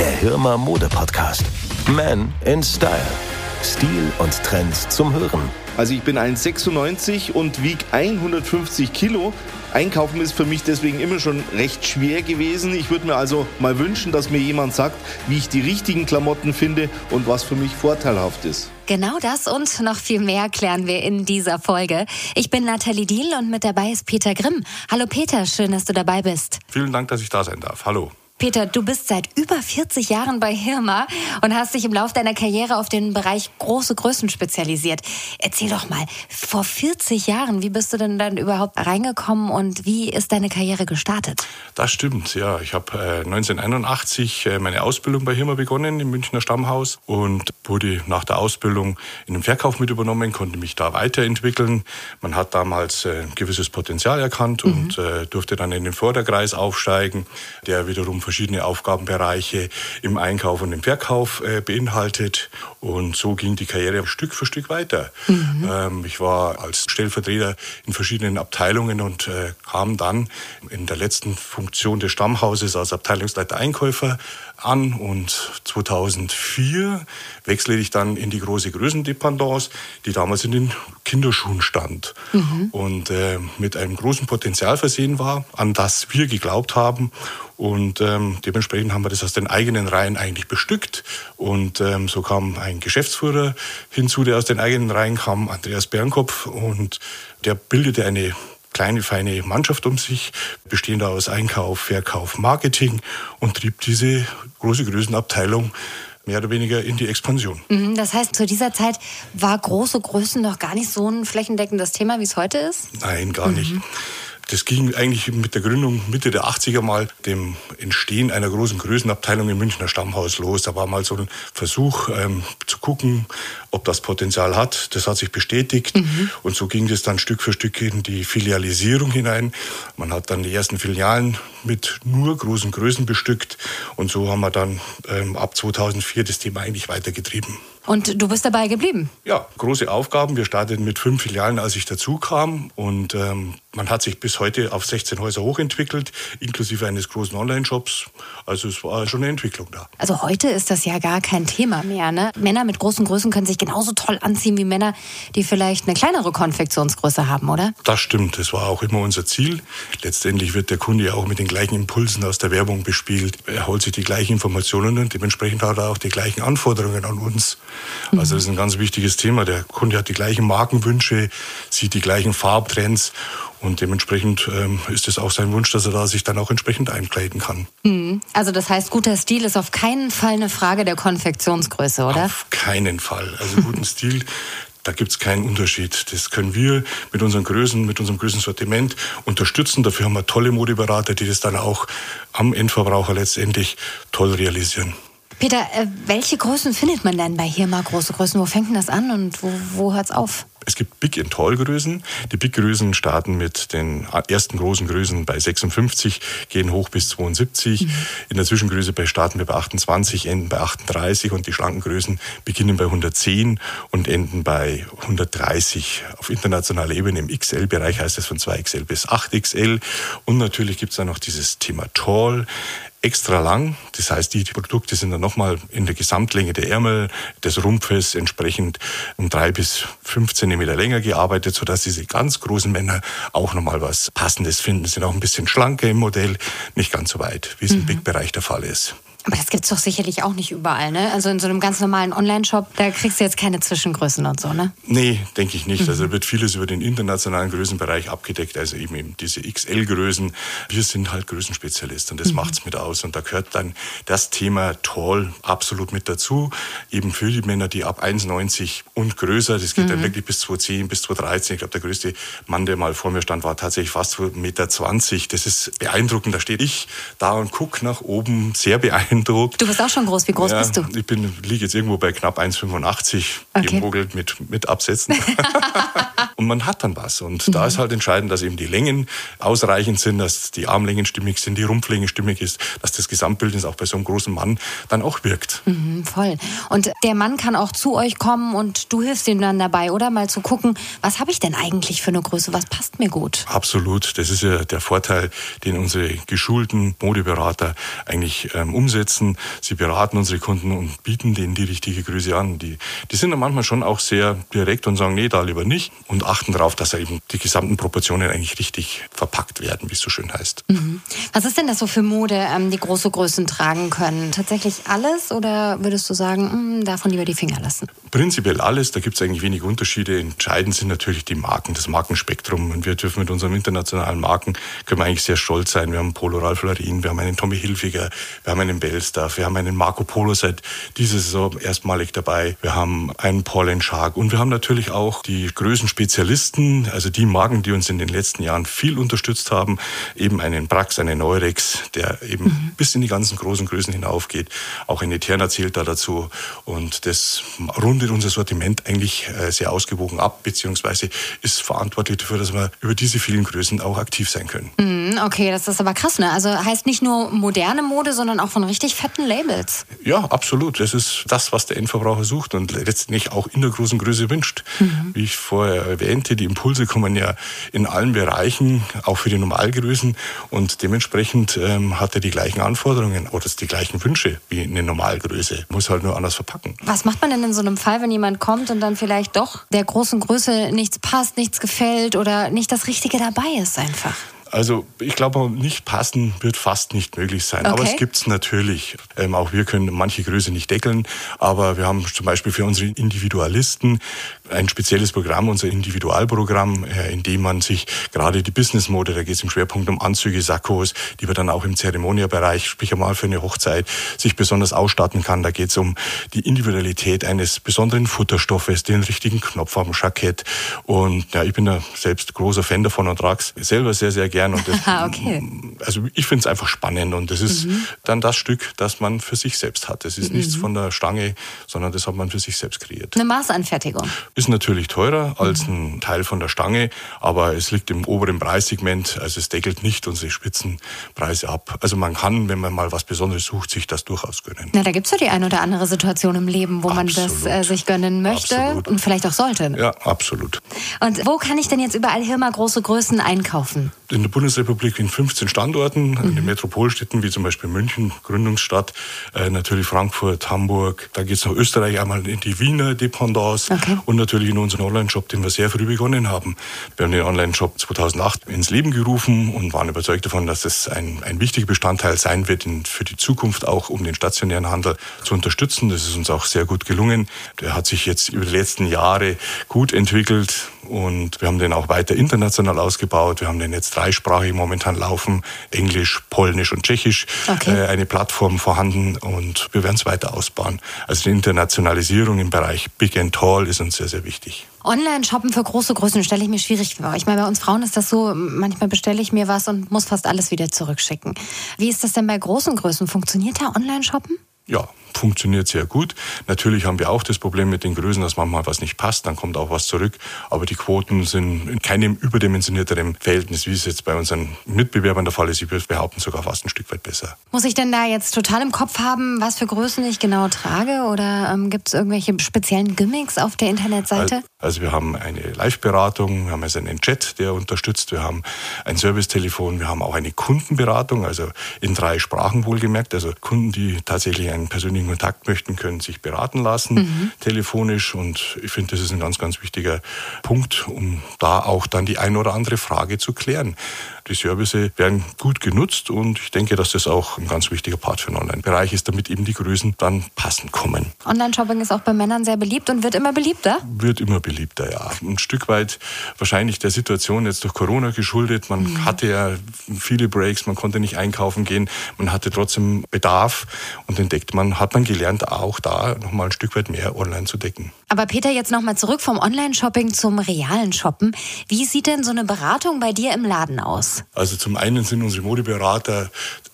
der Hirmer Mode Podcast. Man in Style. Stil und Trends zum Hören. Also ich bin 1,96 und wiege 150 Kilo. Einkaufen ist für mich deswegen immer schon recht schwer gewesen. Ich würde mir also mal wünschen, dass mir jemand sagt, wie ich die richtigen Klamotten finde und was für mich vorteilhaft ist. Genau das und noch viel mehr klären wir in dieser Folge. Ich bin Nathalie Diel und mit dabei ist Peter Grimm. Hallo Peter, schön, dass du dabei bist. Vielen Dank, dass ich da sein darf. Hallo. Peter, du bist seit über 40 Jahren bei Hirma und hast dich im Laufe deiner Karriere auf den Bereich große Größen spezialisiert. Erzähl doch mal, vor 40 Jahren, wie bist du denn dann überhaupt reingekommen und wie ist deine Karriere gestartet? Das stimmt, ja. Ich habe äh, 1981 äh, meine Ausbildung bei Hirma begonnen im Münchner Stammhaus und wurde nach der Ausbildung in den Verkauf mit übernommen, konnte mich da weiterentwickeln. Man hat damals äh, ein gewisses Potenzial erkannt mhm. und äh, durfte dann in den Vorderkreis aufsteigen, der wiederum verschiedene Aufgabenbereiche im Einkauf und im Verkauf äh, beinhaltet. Und so ging die Karriere Stück für Stück weiter. Mhm. Ähm, ich war als Stellvertreter in verschiedenen Abteilungen und äh, kam dann in der letzten Funktion des Stammhauses als Abteilungsleiter Einkäufer an und 2004 wechsle ich dann in die große Größendependance, die damals in den Kinderschuhen stand mhm. und äh, mit einem großen Potenzial versehen war, an das wir geglaubt haben und ähm, dementsprechend haben wir das aus den eigenen Reihen eigentlich bestückt. Und ähm, so kam ein Geschäftsführer hinzu, der aus den eigenen Reihen kam, Andreas Bernkopf. Und der bildete eine kleine, feine Mannschaft um sich, bestehend aus Einkauf, Verkauf, Marketing und trieb diese große Größenabteilung mehr oder weniger in die Expansion. Mhm, das heißt, zu dieser Zeit war große Größen noch gar nicht so ein flächendeckendes Thema, wie es heute ist? Nein, gar nicht. Das ging eigentlich mit der Gründung Mitte der 80er mal, dem Entstehen einer großen Größenabteilung im Münchner Stammhaus los. Da war mal so ein Versuch ähm, zu gucken, ob das Potenzial hat. Das hat sich bestätigt. Mhm. Und so ging das dann Stück für Stück in die Filialisierung hinein. Man hat dann die ersten Filialen mit nur großen Größen bestückt. Und so haben wir dann ähm, ab 2004 das Thema eigentlich weitergetrieben. Und du bist dabei geblieben? Ja, große Aufgaben. Wir starteten mit fünf Filialen, als ich dazu kam. Und ähm, man hat sich bis heute auf 16 Häuser hochentwickelt, inklusive eines großen Online-Shops. Also es war schon eine Entwicklung da. Also heute ist das ja gar kein Thema mehr. Ne? Männer mit großen Größen können sich genauso toll anziehen wie Männer, die vielleicht eine kleinere Konfektionsgröße haben, oder? Das stimmt. Das war auch immer unser Ziel. Letztendlich wird der Kunde ja auch mit den gleichen Impulsen aus der Werbung bespielt. Er holt sich die gleichen Informationen und dementsprechend hat er auch die gleichen Anforderungen an uns. Also das ist ein ganz wichtiges Thema. Der Kunde hat die gleichen Markenwünsche, sieht die gleichen Farbtrends und dementsprechend ähm, ist es auch sein Wunsch, dass er da sich dann auch entsprechend einkleiden kann. Mhm. Also das heißt, guter Stil ist auf keinen Fall eine Frage der Konfektionsgröße, oder? Auf keinen Fall. Also guten Stil, da gibt es keinen Unterschied. Das können wir mit unseren Größen, mit unserem Größensortiment unterstützen. Dafür haben wir tolle Modeberater, die das dann auch am Endverbraucher letztendlich toll realisieren. Peter, äh, welche Größen findet man denn bei Hirma große Größen? Wo fängt denn das an und wo, wo hört es auf? Es gibt Big and Tall Größen. Die Big Größen starten mit den ersten großen Größen bei 56, gehen hoch bis 72. Mhm. In der Zwischengröße bei starten wir bei 28, enden bei 38 und die schlanken Größen beginnen bei 110 und enden bei 130. Auf internationaler Ebene im XL-Bereich heißt es von 2XL bis 8XL. Und natürlich gibt es dann noch dieses Thema Tall extra lang. Das heißt, die, Produkte sind dann nochmal in der Gesamtlänge der Ärmel, des Rumpfes entsprechend um drei bis fünf Zentimeter länger gearbeitet, sodass diese ganz großen Männer auch nochmal was Passendes finden. Sind auch ein bisschen schlanker im Modell, nicht ganz so weit, wie es im mhm. Big-Bereich der Fall ist. Aber das gibt es doch sicherlich auch nicht überall, ne? Also in so einem ganz normalen Online-Shop, da kriegst du jetzt keine Zwischengrößen und so, ne? Nee, denke ich nicht. Mhm. Also wird vieles über den internationalen Größenbereich abgedeckt, also eben, eben diese XL-Größen. Wir sind halt Größenspezialist und das mhm. macht's mit aus. Und da gehört dann das Thema Tall absolut mit dazu. Eben für die Männer, die ab 1,90 und größer, das geht mhm. dann wirklich bis 2,10, bis 2,13. Ich glaube, der größte Mann, der mal vor mir stand, war tatsächlich fast 2,20 Meter. Das ist beeindruckend. Da stehe ich da und gucke nach oben, sehr beeindruckend beeindruckt. Du bist auch schon groß. Wie groß ja, bist du? Ich bin, liege jetzt irgendwo bei knapp 1,85 okay. gemogelt mit, mit Absätzen. und man hat dann was. Und mhm. da ist halt entscheidend, dass eben die Längen ausreichend sind, dass die Armlängen stimmig sind, die Rumpflänge stimmig ist, dass das Gesamtbild auch bei so einem großen Mann dann auch wirkt. Mhm, voll. Und der Mann kann auch zu euch kommen und du hilfst ihm dann dabei, oder? Mal zu gucken, was habe ich denn eigentlich für eine Größe, was passt mir gut? Absolut. Das ist ja der Vorteil, den unsere geschulten Modeberater eigentlich ähm, umsetzen. Sie beraten unsere Kunden und bieten denen die richtige Größe an. Die, die sind dann manchmal schon auch sehr direkt und sagen, nee, da lieber nicht und achten darauf, dass eben die gesamten Proportionen eigentlich richtig verpackt werden, wie es so schön heißt. Mhm. Was ist denn das so für Mode, ähm, die große Größen tragen können? Tatsächlich alles oder würdest du sagen, mh, hm, davon lieber die Finger lassen? Prinzipiell alles, da gibt es eigentlich wenig Unterschiede. Entscheidend sind natürlich die Marken, das Markenspektrum. Und wir dürfen mit unseren internationalen Marken, können wir eigentlich sehr stolz sein. Wir haben Polo Ralph Lauren, wir haben einen Tommy Hilfiger, wir haben einen Bellstaff, wir haben einen Marco Polo seit dieser Saison erstmalig dabei, wir haben einen Paul Shark und wir haben natürlich auch die Größenspezialisten, also die Marken, die uns in den letzten Jahren viel unterstützt haben, eben einen Brax, einen Neurex, der eben mhm. bis in die ganzen großen Größen hinaufgeht. Auch eine Eterna zählt da dazu und das rundet unser Sortiment eigentlich äh, sehr ausgewogen ab, beziehungsweise ist verantwortlich dafür, dass wir über diese vielen Größen auch aktiv sein können. Mhm, okay, das ist aber krass, ne? Also heißt nicht nur moderne Mode, sondern auch von richtig fetten Labels. Ja, absolut. Das ist das, was der Endverbraucher sucht und letztendlich auch in der großen Größe wünscht. Mhm. Wie ich vorher erwähnte, die Impulse kommen ja in allen Bereichen, auch für die Normalgrößen und dementsprechend ähm, hat er die gleichen Anforderungen oder die gleichen Wünsche wie eine Normalgröße. Muss halt nur anders verpacken. Was macht man denn in so einem Fall, wenn jemand kommt und dann vielleicht doch der großen Größe nichts passt, nichts gefällt oder nicht das Richtige dabei ist einfach? Also ich glaube, nicht passen wird fast nicht möglich sein. Okay. Aber es gibt es natürlich. Ähm, auch wir können manche Größe nicht deckeln. Aber wir haben zum Beispiel für unsere Individualisten ein spezielles Programm, unser Individualprogramm, äh, in dem man sich gerade die Business-Mode, da geht es im Schwerpunkt um Anzüge, Sakkos, die wir dann auch im Zeremonia-Bereich, sprich einmal für eine Hochzeit, sich besonders ausstatten kann. Da geht es um die Individualität eines besonderen Futterstoffes, den richtigen Knopf am Jackett. Und ja, ich bin da selbst großer Fan davon und trage es selber sehr, sehr gern. Und das, okay. Also ich finde es einfach spannend und das ist mhm. dann das Stück, das man für sich selbst hat. Das ist mhm. nichts von der Stange, sondern das hat man für sich selbst kreiert. Eine Maßanfertigung. Ist natürlich teurer als mhm. ein Teil von der Stange, aber es liegt im oberen Preissegment, also es deckelt nicht unsere Spitzenpreise ab. Also man kann, wenn man mal was Besonderes sucht, sich das durchaus gönnen. Na, da gibt es ja die eine oder andere Situation im Leben, wo absolut. man das äh, sich gönnen möchte absolut. und vielleicht auch sollte. Ja, absolut. Und wo kann ich denn jetzt überall hier mal große Größen einkaufen? In der Bundesrepublik in 15 Standorten, mhm. in den Metropolstädten wie zum Beispiel München, Gründungsstadt, äh, natürlich Frankfurt, Hamburg. Da geht es nach Österreich einmal in die Wiener Dependance okay. und natürlich in unseren Online-Shop, den wir sehr früh begonnen haben. Wir haben den Online-Shop 2008 ins Leben gerufen und waren überzeugt davon, dass das ein, ein wichtiger Bestandteil sein wird in, für die Zukunft, auch um den stationären Handel zu unterstützen. Das ist uns auch sehr gut gelungen. Der hat sich jetzt über die letzten Jahre gut entwickelt und wir haben den auch weiter international ausgebaut. Wir haben den jetzt dreisprachig momentan laufen, Englisch, Polnisch und Tschechisch, okay. äh, eine Plattform vorhanden und wir werden es weiter ausbauen. Also die Internationalisierung im Bereich Big and Tall ist uns sehr, sehr wichtig. Online-Shoppen für große Größen stelle ich mir schwierig vor. Ich meine, bei uns Frauen ist das so, manchmal bestelle ich mir was und muss fast alles wieder zurückschicken. Wie ist das denn bei großen Größen? Funktioniert da Online-Shoppen? Ja, funktioniert sehr gut. Natürlich haben wir auch das Problem mit den Größen, dass manchmal was nicht passt, dann kommt auch was zurück. Aber die Quoten sind in keinem überdimensionierteren Verhältnis, wie es jetzt bei unseren Mitbewerbern der Fall ist. Ich würde behaupten, sogar fast ein Stück weit besser. Muss ich denn da jetzt total im Kopf haben, was für Größen ich genau trage? Oder ähm, gibt es irgendwelche speziellen Gimmicks auf der Internetseite? Also wir haben eine Live-Beratung, wir haben also einen Chat, der unterstützt, wir haben ein Servicetelefon, wir haben auch eine Kundenberatung, also in drei Sprachen wohlgemerkt. Also Kunden, die tatsächlich einen persönlichen Kontakt möchten, können sich beraten lassen, mhm. telefonisch. Und ich finde, das ist ein ganz, ganz wichtiger Punkt, um da auch dann die eine oder andere Frage zu klären. Die Services werden gut genutzt und ich denke, dass das auch ein ganz wichtiger Part für den Online-Bereich ist, damit eben die Größen dann passend kommen. Online-Shopping ist auch bei Männern sehr beliebt und wird immer beliebter? Wird immer beliebter, ja. Ein Stück weit wahrscheinlich der Situation jetzt durch Corona geschuldet. Man mhm. hatte ja viele Breaks, man konnte nicht einkaufen gehen, man hatte trotzdem Bedarf und entdeckt man, hat man gelernt, auch da nochmal ein Stück weit mehr online zu decken. Aber Peter, jetzt nochmal zurück vom Online-Shopping zum realen Shoppen. Wie sieht denn so eine Beratung bei dir im Laden aus? Also zum einen sind unsere Modeberater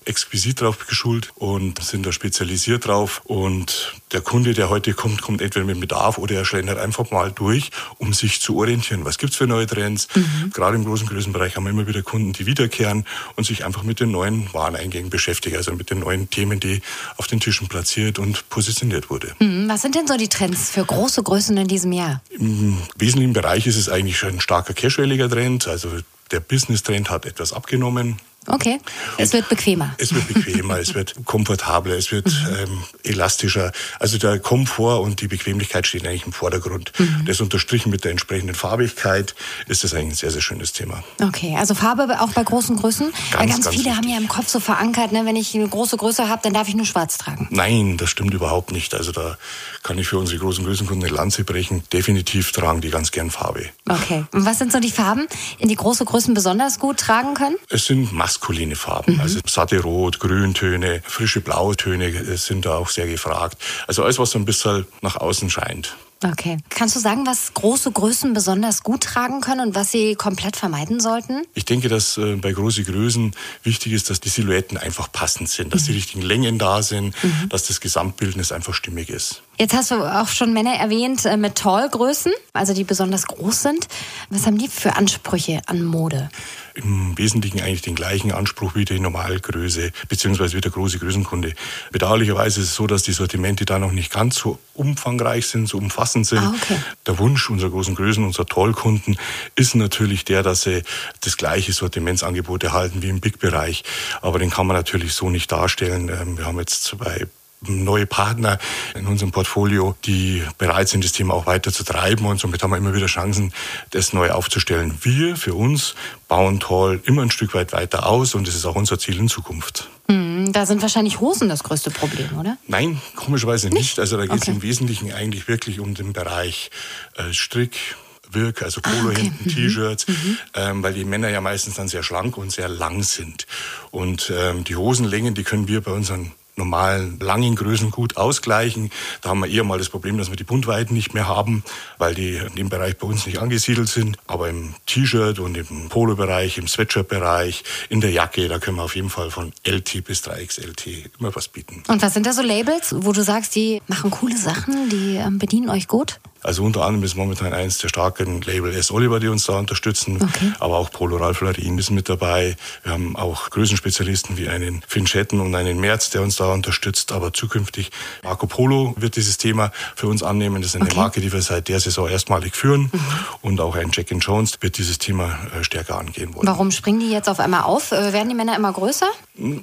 exquisit drauf geschult und sind da spezialisiert drauf. Und der Kunde, der heute kommt, kommt entweder mit Bedarf oder er schlendert einfach mal durch, um sich zu orientieren. Was gibt's für neue Trends? Mhm. Gerade im großen Größenbereich haben wir immer wieder Kunden, die wiederkehren und sich einfach mit den neuen Wareneingängen beschäftigen, also mit den neuen Themen, die auf den Tischen platziert und positioniert wurde. Mhm. Was sind denn so die Trends für große Größen in diesem Jahr? Im wesentlichen Bereich ist es eigentlich schon ein starker cashwelliger Trend. Also der Business-Trend hat etwas abgenommen. Okay. Es wird bequemer. Es wird bequemer, es wird komfortabler, es wird mhm. ähm, elastischer. Also der Komfort und die Bequemlichkeit stehen eigentlich im Vordergrund. Mhm. Das unterstrichen mit der entsprechenden Farbigkeit ist das eigentlich ein sehr, sehr schönes Thema. Okay, also Farbe auch bei großen Größen. Ganz, ganz, ganz viele wichtig. haben ja im Kopf so verankert, ne, wenn ich eine große Größe habe, dann darf ich nur schwarz tragen. Nein, das stimmt überhaupt nicht. Also da kann ich für unsere großen Größenkunden eine Lanze brechen. Definitiv tragen die ganz gern Farbe. Okay. Und was sind so die Farben, in die große Größen besonders gut tragen können? Es sind Masken maskuline Farben. Mhm. Also satte Rot, Grüntöne, frische Blautöne sind da auch sehr gefragt. Also alles, was so ein bisschen nach außen scheint. Okay. Kannst du sagen, was große Größen besonders gut tragen können und was sie komplett vermeiden sollten? Ich denke, dass äh, bei großen Größen wichtig ist, dass die Silhouetten einfach passend sind, dass mhm. die richtigen Längen da sind, mhm. dass das Gesamtbildnis einfach stimmig ist. Jetzt hast du auch schon Männer erwähnt äh, mit Tallgrößen, also die besonders groß sind. Was haben die für Ansprüche an Mode? Im Wesentlichen eigentlich den gleichen Anspruch wie die Normalgröße beziehungsweise wie der große Größenkunde. Bedauerlicherweise ist es so, dass die Sortimente da noch nicht ganz so umfangreich sind, so umfassend sind. Ah, okay. Der Wunsch unserer großen Größen, unserer Tollkunden ist natürlich der, dass sie das gleiche Sortimentsangebot erhalten wie im Big-Bereich. Aber den kann man natürlich so nicht darstellen. Ähm, wir haben jetzt zwei neue Partner in unserem Portfolio, die bereit sind, das Thema auch weiter zu treiben und somit haben wir immer wieder Chancen, das neu aufzustellen. Wir für uns bauen Toll immer ein Stück weit weiter aus und das ist auch unser Ziel in Zukunft. Hm, da sind wahrscheinlich Hosen das größte Problem, oder? Nein, komischerweise nicht. nicht. Also da geht es okay. im Wesentlichen eigentlich wirklich um den Bereich äh, Strick, Wirk, also Polohemden, ah, okay. Mhm. T-Shirts, mhm. ähm, weil die Männer ja meistens dann sehr schlank und sehr lang sind. Und ähm, die Hosenlängen, die können wir bei unseren normalen langen Größen gut ausgleichen. Da haben wir eher mal das Problem, dass wir die Buntweiten nicht mehr haben, weil die in dem Bereich bei uns nicht angesiedelt sind. Aber im T-Shirt und im Polo-Bereich, im Sweatshirt-Bereich, in der Jacke, da können wir auf jeden Fall von LT bis 3XLT immer was bieten. Und was sind da so Labels, wo du sagst, die machen coole Sachen, die ähm, bedienen euch gut? Also unter anderem ist momentan eins der starken Label S. Oliver, die uns da unterstützen. Okay. Aber auch Polo Ralph Lauren ist mit dabei. Wir haben auch Größenspezialisten wie einen Finn Schetten und einen Merz, der uns da unterstützt. Aber zukünftig Marco Polo wird dieses Thema für uns annehmen. Das ist eine okay. Marke, die wir seit der Saison erstmalig führen. Mhm. Und auch ein Jack Jones wird dieses Thema äh, stärker angehen wollen. Warum springen die jetzt auf einmal auf? Äh, werden die Männer immer größer?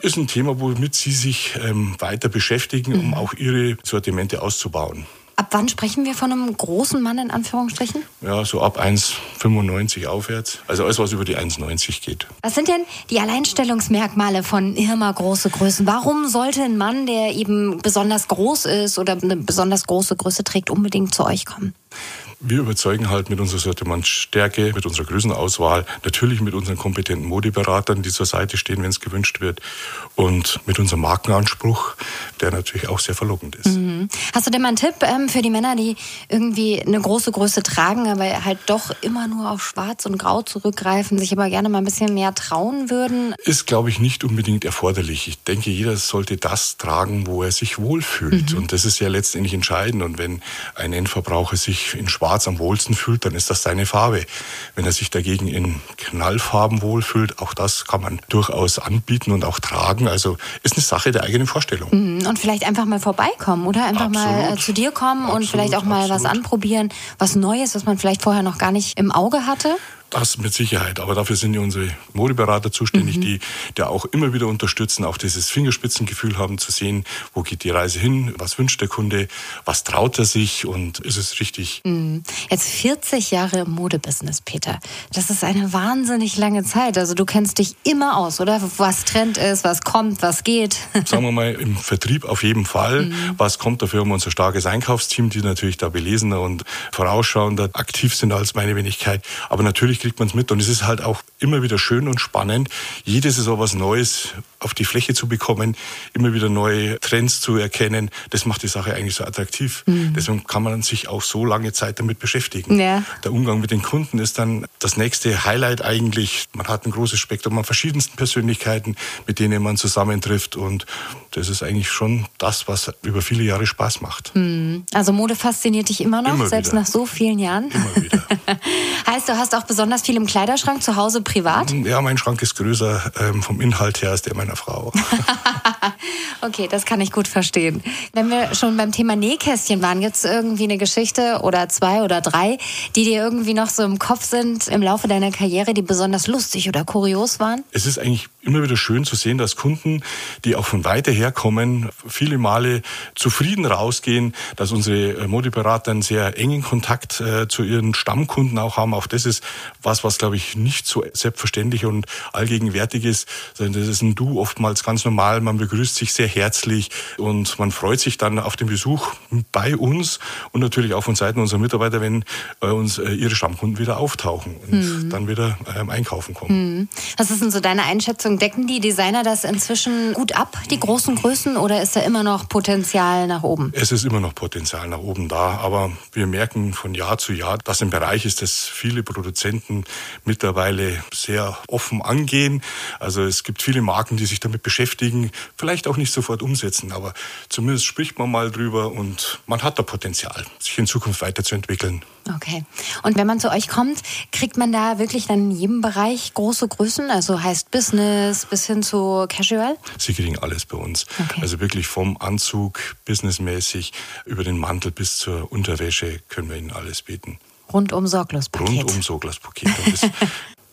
Ist ein Thema, womit sie sich ähm, weiter beschäftigen, um mhm. auch ihre Sortimente auszubauen. Ab wann sprechen wir von einem großen Mann in Anführungsstrichen? Ja, so ab 1,95 aufwärts. Also alles, was über die 1,90 geht. Was sind denn die Alleinstellungsmerkmale von Irma große Größen? Warum sollte ein Mann, der eben besonders groß ist oder eine besonders große Größe trägt, unbedingt zu euch kommen? Wir überzeugen halt mit unserer Sortimentstärke, mit unserer Größenauswahl, natürlich mit unseren kompetenten Modeberatern, die zur Seite stehen, wenn es gewünscht wird, und mit unserem Markenanspruch, der natürlich auch sehr verlockend ist. Mhm. Hast du denn mal einen Tipp ähm, für die Männer, die irgendwie eine große Größe tragen, aber halt doch immer nur auf Schwarz und Grau zurückgreifen, sich aber gerne mal ein bisschen mehr trauen würden? Ist, glaube ich, nicht unbedingt erforderlich. Ich denke, jeder sollte das tragen, wo er sich wohlfühlt. Mhm. Und das ist ja letztendlich entscheidend. Und wenn ein Endverbraucher sich in Schwarz schwarz am wohlsten fühlt, dann ist das seine Farbe. Wenn er sich dagegen in Knallfarben wohlfühlt, auch das kann man durchaus anbieten und auch tragen. Also ist eine Sache der eigenen Vorstellung. Mhm. Und vielleicht einfach mal vorbeikommen, oder? Einfach absolut. mal äh, zu dir kommen absolut, und vielleicht auch mal absolut. was anprobieren, was Neues, was man vielleicht vorher noch gar nicht im Auge hatte. Das mit Sicherheit. Aber dafür sind ja unsere Modeberater zuständig, mhm. die da auch immer wieder unterstützen, auch dieses Fingerspitzengefühl haben zu sehen, wo geht die Reise hin, was wünscht der Kunde, was traut er sich und ist es richtig. Mhm. Jetzt 40 Jahre im Modebusiness, Peter. Das ist eine wahnsinnig lange Zeit. Also du kennst dich immer aus, oder? Was Trend ist, was kommt, was geht. Sagen wir mal, im Vertrieb auf jeden Fall. Mhm. Was kommt dafür um unser starkes Einkaufsteam, die natürlich da belesener und vorausschauender aktiv sind als meine Wenigkeit. Aber natürlich kriegt man es mit. Und es ist halt auch immer wieder schön und spannend, jede Saison was Neues auf die Fläche zu bekommen, immer wieder neue Trends zu erkennen. Das macht die Sache eigentlich so attraktiv. Mhm. Deswegen kann man sich auch so lange Zeit damit beschäftigen. Ja. Der Umgang mit den Kunden ist dann das nächste Highlight eigentlich. Man hat ein großes Spektrum an verschiedensten Persönlichkeiten, mit denen man zusammentrifft. Und das ist eigentlich schon das, was über viele Jahre Spaß macht. Mhm. Also Mode fasziniert dich immer noch, immer selbst wieder. nach so vielen Jahren? Immer wieder. heißt, du hast auch besonders viel im Kleiderschrank zu Hause privat? Ja, mein Schrank ist größer ähm, vom Inhalt her als der meiner Frau. okay, das kann ich gut verstehen. Wenn wir schon beim Thema Nähkästchen waren, gibt es irgendwie eine Geschichte oder zwei oder drei, die dir irgendwie noch so im Kopf sind im Laufe deiner Karriere, die besonders lustig oder kurios waren? Es ist eigentlich immer wieder schön zu sehen, dass Kunden, die auch von weiter her kommen, viele Male zufrieden rausgehen, dass unsere Modeberater einen sehr engen Kontakt äh, zu ihren Stammkunden auch haben. Auch das ist was, was glaube ich nicht so selbstverständlich und allgegenwärtig ist, sondern das ist ein Du oftmals ganz normal. Man begrüßt sich sehr herzlich und man freut sich dann auf den Besuch bei uns und natürlich auch von Seiten unserer Mitarbeiter, wenn bei uns äh, ihre Stammkunden wieder auftauchen und mhm. dann wieder ähm, einkaufen kommen. Mhm. Was ist denn so deine Einschätzung? Decken die Designer das inzwischen gut ab, die großen Größen, oder ist da immer noch Potenzial nach oben? Es ist immer noch Potenzial nach oben da, aber wir merken von Jahr zu Jahr, dass ein Bereich ist, das viele Produzenten mittlerweile sehr offen angehen. Also es gibt viele Marken, die sich damit beschäftigen, vielleicht auch nicht sofort umsetzen, aber zumindest spricht man mal drüber und man hat da Potenzial, sich in Zukunft weiterzuentwickeln. Okay. Und wenn man zu euch kommt, kriegt man da wirklich dann in jedem Bereich große Größen? Also heißt Business bis hin zu Casual? Sie kriegen alles bei uns. Okay. Also wirklich vom Anzug businessmäßig über den Mantel bis zur Unterwäsche können wir Ihnen alles bieten. Rundum sorglos Paket. Rundum sorglos Paket.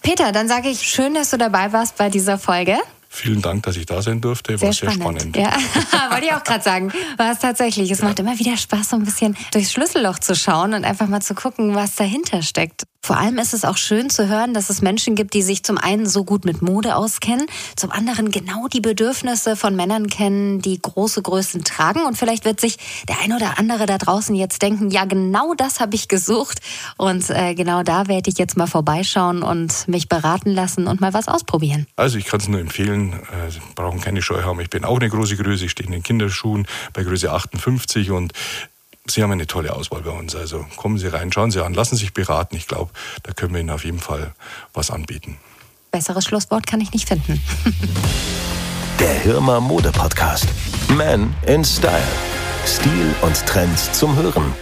Peter, dann sage ich schön, dass du dabei warst bei dieser Folge. Vielen Dank, dass ich da sein durfte. Sehr war sehr spannend. spannend. Ja, wollte ich auch gerade sagen. War es tatsächlich. Es ja. macht immer wieder Spaß, so ein bisschen durchs Schlüsselloch zu schauen und einfach mal zu gucken, was dahinter steckt. Vor allem ist es auch schön zu hören, dass es Menschen gibt, die sich zum einen so gut mit Mode auskennen, zum anderen genau die Bedürfnisse von Männern kennen, die große Größen tragen. Und vielleicht wird sich der ein oder andere da draußen jetzt denken, ja, genau das habe ich gesucht. Und äh, genau da werde ich jetzt mal vorbeischauen und mich beraten lassen und mal was ausprobieren. Also ich kann es nur empfehlen, äh, Sie brauchen keine Scheu haben. Ich bin auch eine große Größe, ich stehe in den Kinderschuhen bei Größe 58 und Sie haben eine tolle Auswahl bei uns. Also kommen Sie rein, schauen Sie an, lassen Sie sich beraten. Ich glaube, da können wir Ihnen auf jeden Fall was anbieten. Besseres Schlusswort kann ich nicht finden. Der Hirmer Mode Podcast. Man in Style. Stil und Trends zum Hören.